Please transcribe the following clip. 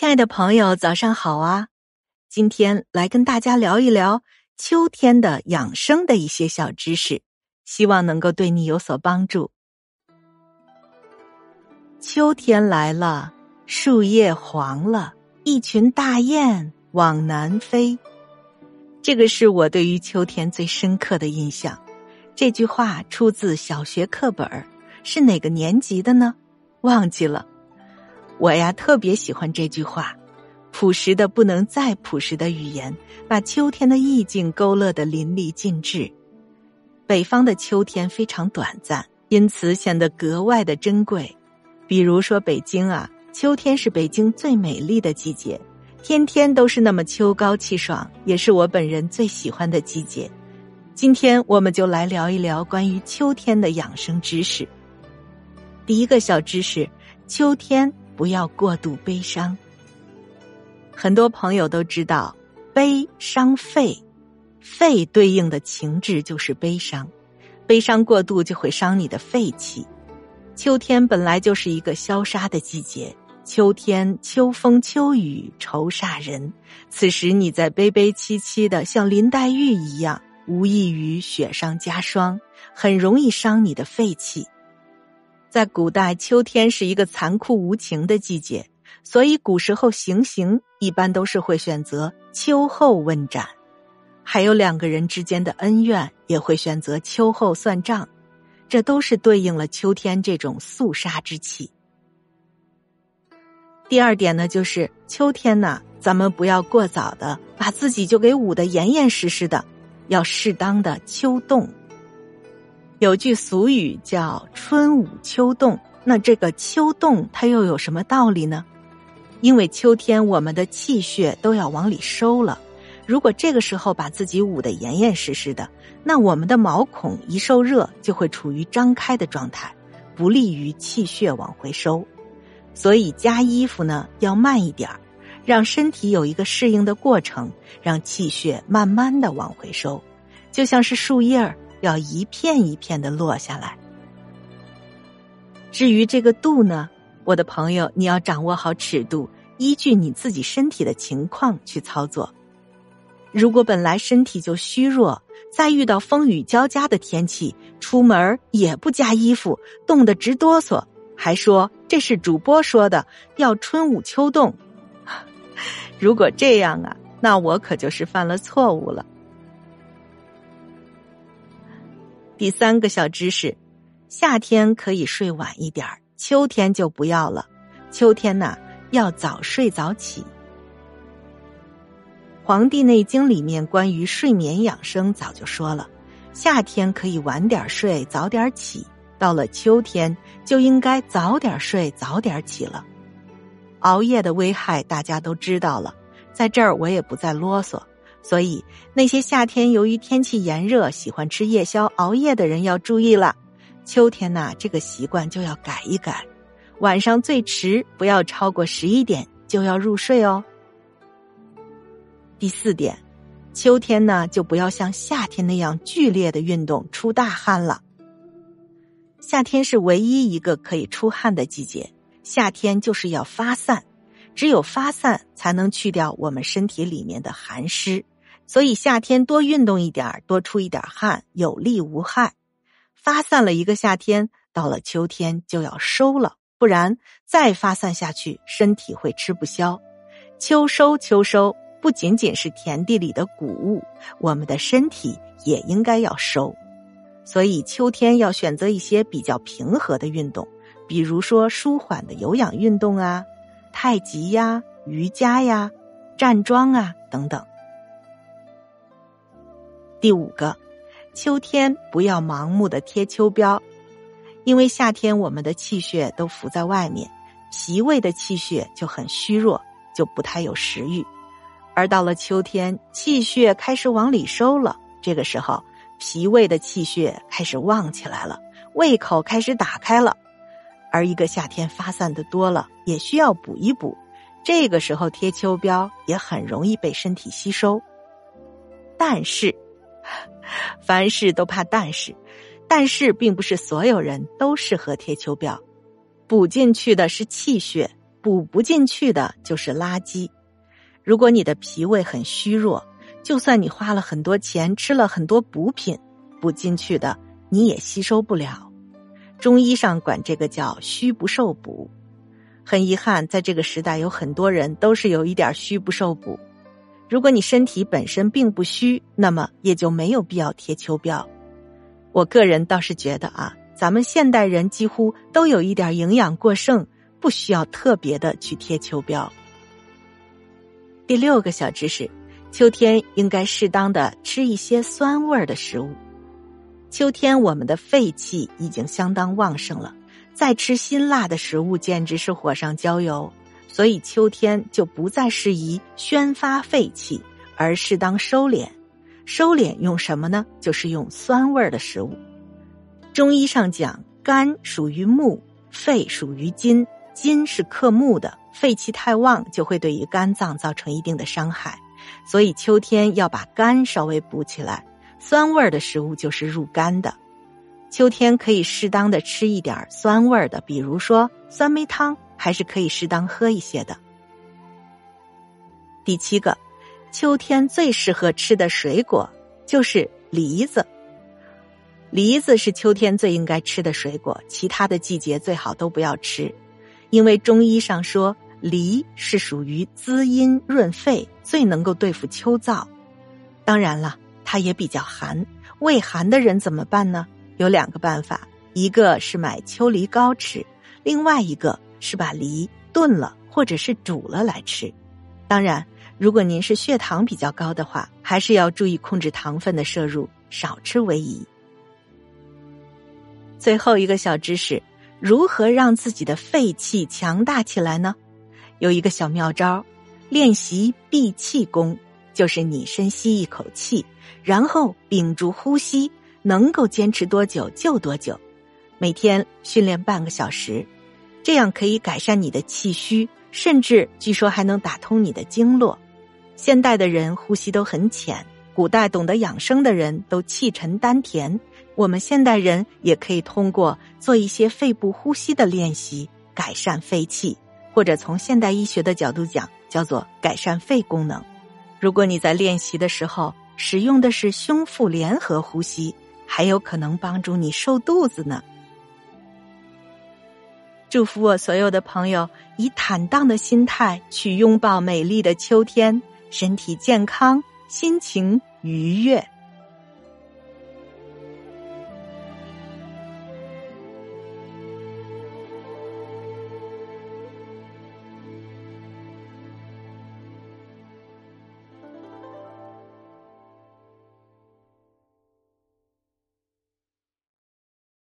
亲爱的朋友，早上好啊！今天来跟大家聊一聊秋天的养生的一些小知识，希望能够对你有所帮助。秋天来了，树叶黄了，一群大雁往南飞。这个是我对于秋天最深刻的印象。这句话出自小学课本是哪个年级的呢？忘记了。我呀，特别喜欢这句话，朴实的不能再朴实的语言，把秋天的意境勾勒的淋漓尽致。北方的秋天非常短暂，因此显得格外的珍贵。比如说北京啊，秋天是北京最美丽的季节，天天都是那么秋高气爽，也是我本人最喜欢的季节。今天我们就来聊一聊关于秋天的养生知识。第一个小知识：秋天。不要过度悲伤。很多朋友都知道，悲伤肺，肺对应的情志就是悲伤，悲伤过度就会伤你的肺气。秋天本来就是一个消杀的季节，秋天秋风秋雨愁煞人，此时你在悲悲戚戚的像林黛玉一样，无异于雪上加霜，很容易伤你的肺气。在古代，秋天是一个残酷无情的季节，所以古时候行刑一般都是会选择秋后问斩，还有两个人之间的恩怨也会选择秋后算账，这都是对应了秋天这种肃杀之气。第二点呢，就是秋天呢，咱们不要过早的把自己就给捂得严严实实的，要适当的秋冻。有句俗语叫“春捂秋冻”，那这个秋冻它又有什么道理呢？因为秋天我们的气血都要往里收了，如果这个时候把自己捂得严严实实的，那我们的毛孔一受热就会处于张开的状态，不利于气血往回收。所以加衣服呢要慢一点儿，让身体有一个适应的过程，让气血慢慢的往回收，就像是树叶儿。要一片一片的落下来。至于这个度呢，我的朋友，你要掌握好尺度，依据你自己身体的情况去操作。如果本来身体就虚弱，再遇到风雨交加的天气，出门也不加衣服，冻得直哆嗦，还说这是主播说的要春捂秋冻。如果这样啊，那我可就是犯了错误了。第三个小知识：夏天可以睡晚一点秋天就不要了。秋天呐，要早睡早起。《黄帝内经》里面关于睡眠养生早就说了，夏天可以晚点睡，早点起；到了秋天，就应该早点睡，早点起了。熬夜的危害大家都知道了，在这儿我也不再啰嗦。所以，那些夏天由于天气炎热喜欢吃夜宵熬夜的人要注意了。秋天呐，这个习惯就要改一改，晚上最迟不要超过十一点就要入睡哦。第四点，秋天呢就不要像夏天那样剧烈的运动出大汗了。夏天是唯一一个可以出汗的季节，夏天就是要发散，只有发散才能去掉我们身体里面的寒湿。所以夏天多运动一点多出一点汗，有利无害。发散了一个夏天，到了秋天就要收了，不然再发散下去，身体会吃不消。秋收秋收，不仅仅是田地里的谷物，我们的身体也应该要收。所以秋天要选择一些比较平和的运动，比如说舒缓的有氧运动啊，太极呀、瑜伽呀、站桩啊等等。第五个，秋天不要盲目的贴秋膘，因为夏天我们的气血都浮在外面，脾胃的气血就很虚弱，就不太有食欲。而到了秋天，气血开始往里收了，这个时候脾胃的气血开始旺起来了，胃口开始打开了。而一个夏天发散的多了，也需要补一补，这个时候贴秋膘也很容易被身体吸收。但是。凡事都怕但是，但是并不是所有人都适合贴秋膘，补进去的是气血，补不进去的就是垃圾。如果你的脾胃很虚弱，就算你花了很多钱吃了很多补品，补进去的你也吸收不了。中医上管这个叫虚不受补。很遗憾，在这个时代，有很多人都是有一点虚不受补。如果你身体本身并不虚，那么也就没有必要贴秋膘。我个人倒是觉得啊，咱们现代人几乎都有一点营养过剩，不需要特别的去贴秋膘。第六个小知识：秋天应该适当的吃一些酸味儿的食物。秋天我们的肺气已经相当旺盛了，再吃辛辣的食物简直是火上浇油。所以秋天就不再适宜宣发肺气，而适当收敛。收敛用什么呢？就是用酸味的食物。中医上讲，肝属于木，肺属于金，金是克木的，肺气太旺就会对于肝脏造成一定的伤害。所以秋天要把肝稍微补起来，酸味儿的食物就是入肝的。秋天可以适当的吃一点酸味儿的，比如说酸梅汤。还是可以适当喝一些的。第七个，秋天最适合吃的水果就是梨子。梨子是秋天最应该吃的水果，其他的季节最好都不要吃，因为中医上说梨是属于滋阴润肺，最能够对付秋燥。当然了，它也比较寒，胃寒的人怎么办呢？有两个办法，一个是买秋梨膏吃，另外一个。是把梨炖了或者是煮了来吃，当然，如果您是血糖比较高的话，还是要注意控制糖分的摄入，少吃为宜。最后一个小知识：如何让自己的肺气强大起来呢？有一个小妙招，练习闭气功，就是你深吸一口气，然后屏住呼吸，能够坚持多久就多久，每天训练半个小时。这样可以改善你的气虚，甚至据说还能打通你的经络。现代的人呼吸都很浅，古代懂得养生的人都气沉丹田。我们现代人也可以通过做一些肺部呼吸的练习，改善肺气，或者从现代医学的角度讲，叫做改善肺功能。如果你在练习的时候使用的是胸腹联合呼吸，还有可能帮助你瘦肚子呢。祝福我所有的朋友以坦荡的心态去拥抱美丽的秋天，身体健康，心情愉悦。